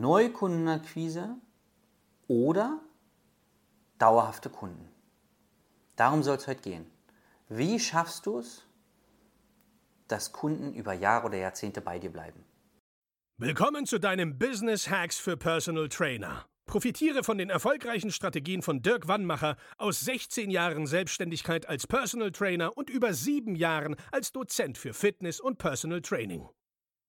Neukundenakquise oder dauerhafte Kunden. Darum soll es heute gehen. Wie schaffst du es, dass Kunden über Jahre oder Jahrzehnte bei dir bleiben? Willkommen zu deinem Business Hacks für Personal Trainer. Profitiere von den erfolgreichen Strategien von Dirk Wannmacher aus 16 Jahren Selbstständigkeit als Personal Trainer und über sieben Jahren als Dozent für Fitness und Personal Training.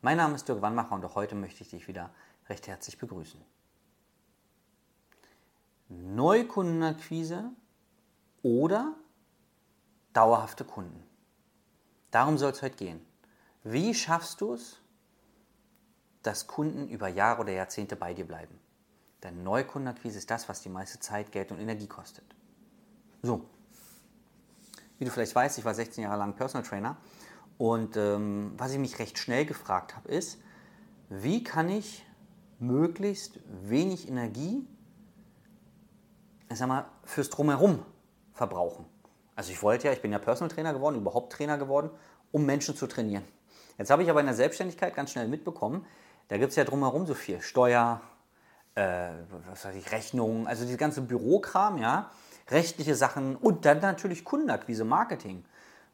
Mein Name ist Dirk Wannmacher und auch heute möchte ich dich wieder recht herzlich begrüßen. Neukundenakquise oder dauerhafte Kunden. Darum soll es heute gehen. Wie schaffst du es, dass Kunden über Jahre oder Jahrzehnte bei dir bleiben? Denn Neukundenakquise ist das, was die meiste Zeit, Geld und Energie kostet. So, wie du vielleicht weißt, ich war 16 Jahre lang Personal Trainer und ähm, was ich mich recht schnell gefragt habe, ist, wie kann ich möglichst wenig Energie ich sag mal, fürs Drumherum verbrauchen. Also ich wollte ja, ich bin ja Personal Trainer geworden, überhaupt Trainer geworden, um Menschen zu trainieren. Jetzt habe ich aber in der Selbstständigkeit ganz schnell mitbekommen, da gibt es ja drumherum so viel. Steuer, äh, was weiß ich, Rechnungen, also die ganze Bürokram, ja, rechtliche Sachen und dann natürlich Kundenakquise, Marketing.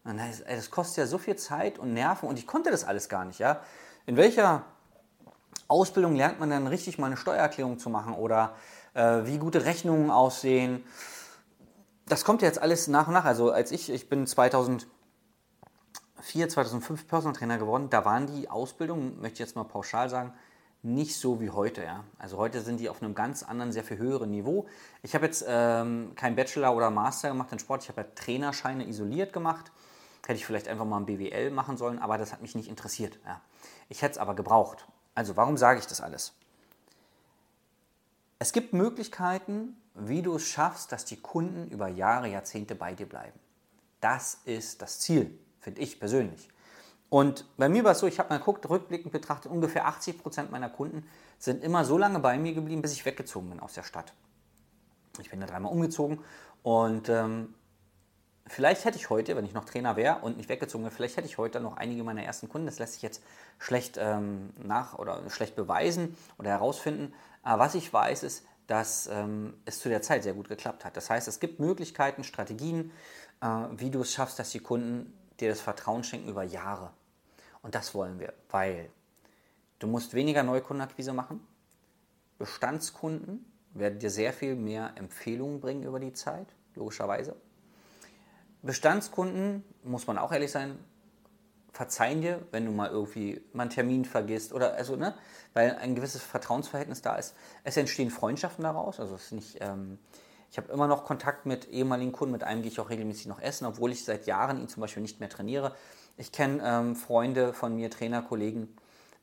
Und das, das kostet ja so viel Zeit und Nerven und ich konnte das alles gar nicht, ja. In welcher Ausbildung lernt man dann richtig mal eine Steuererklärung zu machen oder äh, wie gute Rechnungen aussehen. Das kommt jetzt alles nach und nach. Also als ich, ich bin 2004, 2005 Personal Trainer geworden, da waren die Ausbildungen, möchte ich jetzt mal pauschal sagen, nicht so wie heute. Ja. Also heute sind die auf einem ganz anderen, sehr viel höheren Niveau. Ich habe jetzt ähm, kein Bachelor oder Master gemacht in Sport. Ich habe ja Trainerscheine isoliert gemacht. Hätte ich vielleicht einfach mal ein BWL machen sollen, aber das hat mich nicht interessiert. Ja. Ich hätte es aber gebraucht. Also warum sage ich das alles? Es gibt Möglichkeiten, wie du es schaffst, dass die Kunden über Jahre, Jahrzehnte bei dir bleiben. Das ist das Ziel, finde ich persönlich. Und bei mir war es so, ich habe mal geguckt, rückblickend betrachtet, ungefähr 80 Prozent meiner Kunden sind immer so lange bei mir geblieben, bis ich weggezogen bin aus der Stadt. Ich bin da dreimal umgezogen und ähm, vielleicht hätte ich heute, wenn ich noch Trainer wäre und nicht weggezogen wäre, vielleicht hätte ich heute noch einige meiner ersten Kunden. Das lässt sich jetzt schlecht ähm, nach oder schlecht beweisen oder herausfinden. Aber was ich weiß, ist, dass ähm, es zu der Zeit sehr gut geklappt hat. Das heißt, es gibt Möglichkeiten, Strategien, äh, wie du es schaffst, dass die Kunden dir das Vertrauen schenken über Jahre. Und das wollen wir, weil du musst weniger Neukundenakquise machen. Bestandskunden werden dir sehr viel mehr Empfehlungen bringen über die Zeit, logischerweise. Bestandskunden, muss man auch ehrlich sein, verzeihen dir, wenn du mal irgendwie mal einen Termin vergisst oder also, ne, weil ein gewisses Vertrauensverhältnis da ist. Es entstehen Freundschaften daraus, also es ist nicht, ähm, ich habe immer noch Kontakt mit ehemaligen Kunden, mit einem gehe ich auch regelmäßig noch essen, obwohl ich seit Jahren ihn zum Beispiel nicht mehr trainiere. Ich kenne ähm, Freunde von mir, Trainer, Kollegen,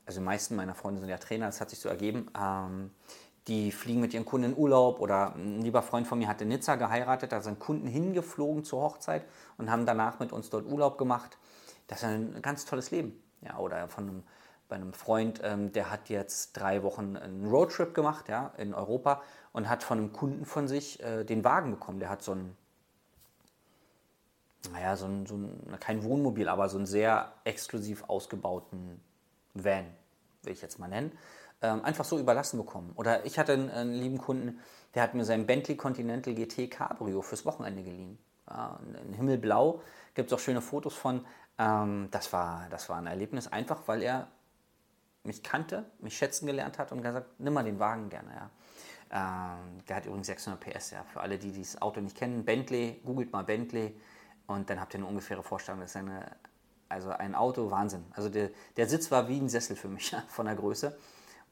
also die meisten meiner Freunde sind ja Trainer, das hat sich so ergeben, ähm, die fliegen mit ihren Kunden in Urlaub oder ein lieber Freund von mir hat in Nizza geheiratet, da sind Kunden hingeflogen zur Hochzeit und haben danach mit uns dort Urlaub gemacht. Das ist ein ganz tolles Leben. Ja, oder von einem, bei einem Freund, ähm, der hat jetzt drei Wochen einen Roadtrip gemacht ja, in Europa und hat von einem Kunden von sich äh, den Wagen bekommen. Der hat so ein, naja, so ein, so ein, kein Wohnmobil, aber so einen sehr exklusiv ausgebauten Van, will ich jetzt mal nennen ähm, einfach so überlassen bekommen. Oder ich hatte einen, einen, lieben Kunden, der hat mir sein Bentley Continental GT Cabrio fürs Wochenende geliehen. Ja, in Himmelblau gibt es auch schöne Fotos von. Ähm, das, war, das war ein Erlebnis, einfach weil er mich kannte, mich schätzen gelernt hat und gesagt, nimm mal den Wagen gerne. Ja. Ähm, der hat übrigens 600 PS, ja. Für alle, die dieses Auto nicht kennen, Bentley, googelt mal Bentley und dann habt ihr eine ungefähre Vorstellung. Das ist eine, also ein Auto, Wahnsinn. Also der, der Sitz war wie ein Sessel für mich ja, von der Größe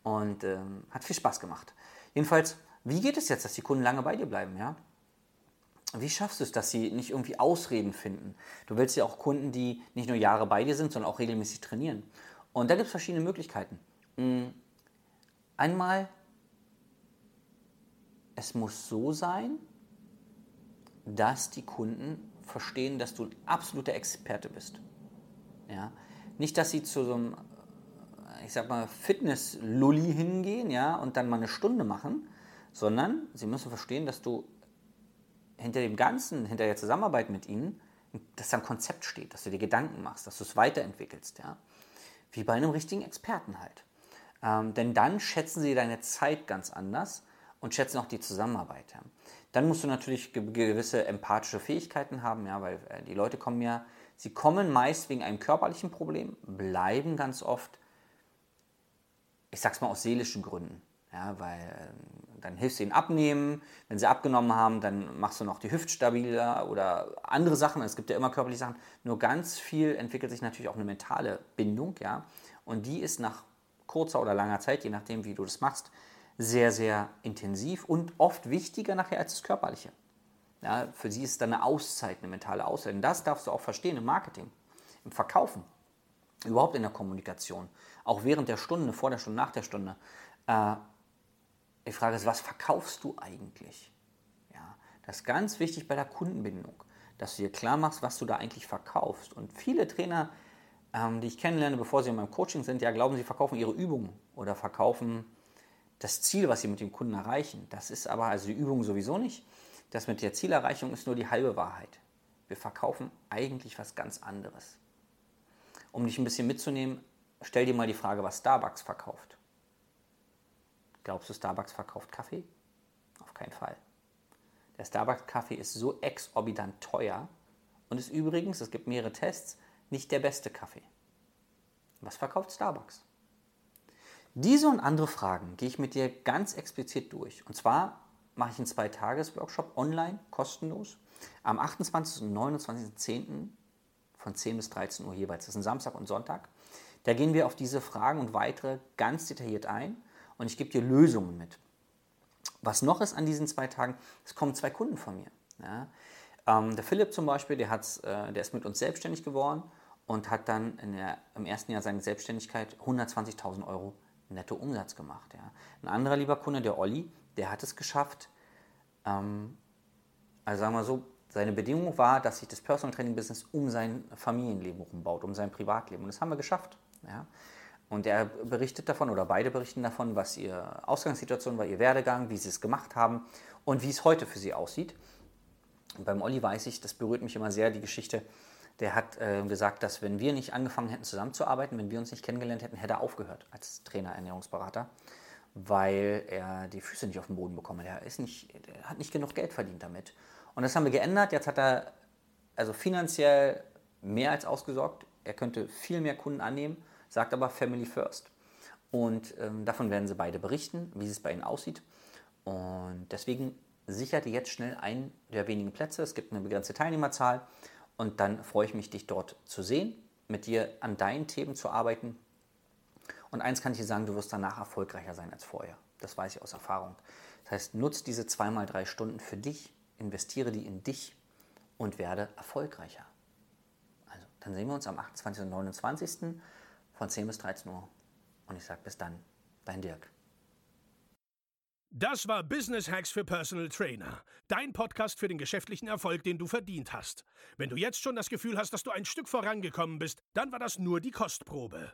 und ähm, hat viel Spaß gemacht. Jedenfalls, wie geht es jetzt, dass die Kunden lange bei dir bleiben? Ja? Wie schaffst du es, dass sie nicht irgendwie Ausreden finden? Du willst ja auch Kunden, die nicht nur Jahre bei dir sind, sondern auch regelmäßig trainieren. Und da gibt es verschiedene Möglichkeiten. Hm, einmal es muss so sein, dass die Kunden verstehen, dass du ein absoluter Experte bist. Ja? Nicht, dass sie zu so einem, ich sag mal, Fitness-Lulli hingehen ja, und dann mal eine Stunde machen, sondern sie müssen verstehen, dass du hinter dem Ganzen, hinter der Zusammenarbeit mit ihnen, dass da ein Konzept steht, dass du dir Gedanken machst, dass du es weiterentwickelst. Ja? Wie bei einem richtigen Experten halt. Ähm, denn dann schätzen sie deine Zeit ganz anders und schätzen auch die Zusammenarbeit. Ja. Dann musst du natürlich gewisse empathische Fähigkeiten haben, ja, weil äh, die Leute kommen ja, sie kommen meist wegen einem körperlichen Problem, bleiben ganz oft, ich sag's mal aus seelischen Gründen. Ja, weil äh, dann hilfst du ihnen abnehmen. Wenn sie abgenommen haben, dann machst du noch die Hüft stabiler oder andere Sachen. Es gibt ja immer körperliche Sachen. Nur ganz viel entwickelt sich natürlich auch eine mentale Bindung, ja. Und die ist nach kurzer oder langer Zeit, je nachdem, wie du das machst, sehr, sehr intensiv und oft wichtiger nachher als das Körperliche. Ja, für sie ist es dann eine Auszeit, eine mentale Auszeit. Und das darfst du auch verstehen im Marketing, im Verkaufen, überhaupt in der Kommunikation, auch während der Stunde, vor der Stunde, nach der Stunde. Äh, die Frage ist, was verkaufst du eigentlich? Ja, das ist ganz wichtig bei der Kundenbindung, dass du dir klar machst, was du da eigentlich verkaufst. Und viele Trainer, ähm, die ich kennenlerne, bevor sie in meinem Coaching sind, ja, glauben, sie verkaufen ihre Übungen oder verkaufen das Ziel, was sie mit dem Kunden erreichen. Das ist aber also die Übung sowieso nicht. Das mit der Zielerreichung ist nur die halbe Wahrheit. Wir verkaufen eigentlich was ganz anderes. Um dich ein bisschen mitzunehmen, stell dir mal die Frage, was Starbucks verkauft. Glaubst du, Starbucks verkauft Kaffee? Auf keinen Fall. Der Starbucks-Kaffee ist so exorbitant teuer und ist übrigens, es gibt mehrere Tests, nicht der beste Kaffee. Was verkauft Starbucks? Diese und andere Fragen gehe ich mit dir ganz explizit durch. Und zwar mache ich einen Zwei-Tages-Workshop online, kostenlos, am 28. und 29.10. von 10 bis 13 Uhr jeweils. Das ist ein Samstag und Sonntag. Da gehen wir auf diese Fragen und weitere ganz detailliert ein und ich gebe dir Lösungen mit. Was noch ist an diesen zwei Tagen, es kommen zwei Kunden von mir. Ja. Ähm, der Philipp zum Beispiel, der, äh, der ist mit uns selbstständig geworden und hat dann der, im ersten Jahr seiner Selbstständigkeit 120.000 Euro netto Umsatz gemacht. Ja. Ein anderer lieber Kunde, der Olli, der hat es geschafft, ähm, also sagen wir so, seine Bedingung war, dass sich das Personal Training Business um sein Familienleben umbaut, um sein Privatleben. Und das haben wir geschafft. Ja. Und er berichtet davon, oder beide berichten davon, was ihre Ausgangssituation war, ihr Werdegang, wie sie es gemacht haben und wie es heute für sie aussieht. Und beim Olli weiß ich, das berührt mich immer sehr, die Geschichte, der hat äh, gesagt, dass wenn wir nicht angefangen hätten zusammenzuarbeiten, wenn wir uns nicht kennengelernt hätten, hätte er aufgehört als Trainer, Ernährungsberater, weil er die Füße nicht auf den Boden bekommen hat. Er, ist nicht, er hat nicht genug Geld verdient damit. Und das haben wir geändert. Jetzt hat er also finanziell mehr als ausgesorgt. Er könnte viel mehr Kunden annehmen, sagt aber Family First. Und ähm, davon werden sie beide berichten, wie es bei ihnen aussieht. Und deswegen sichert ihr jetzt schnell einen der wenigen Plätze. Es gibt eine begrenzte Teilnehmerzahl und dann freue ich mich, dich dort zu sehen, mit dir an deinen Themen zu arbeiten. Und eins kann ich dir sagen, du wirst danach erfolgreicher sein als vorher. Das weiß ich aus Erfahrung. Das heißt, nutz diese zweimal drei Stunden für dich, investiere die in dich und werde erfolgreicher. Also, dann sehen wir uns am 28. und 29. von 10 bis 13 Uhr. Und ich sage bis dann, dein Dirk. Das war Business Hacks für Personal Trainer. Dein Podcast für den geschäftlichen Erfolg, den du verdient hast. Wenn du jetzt schon das Gefühl hast, dass du ein Stück vorangekommen bist, dann war das nur die Kostprobe.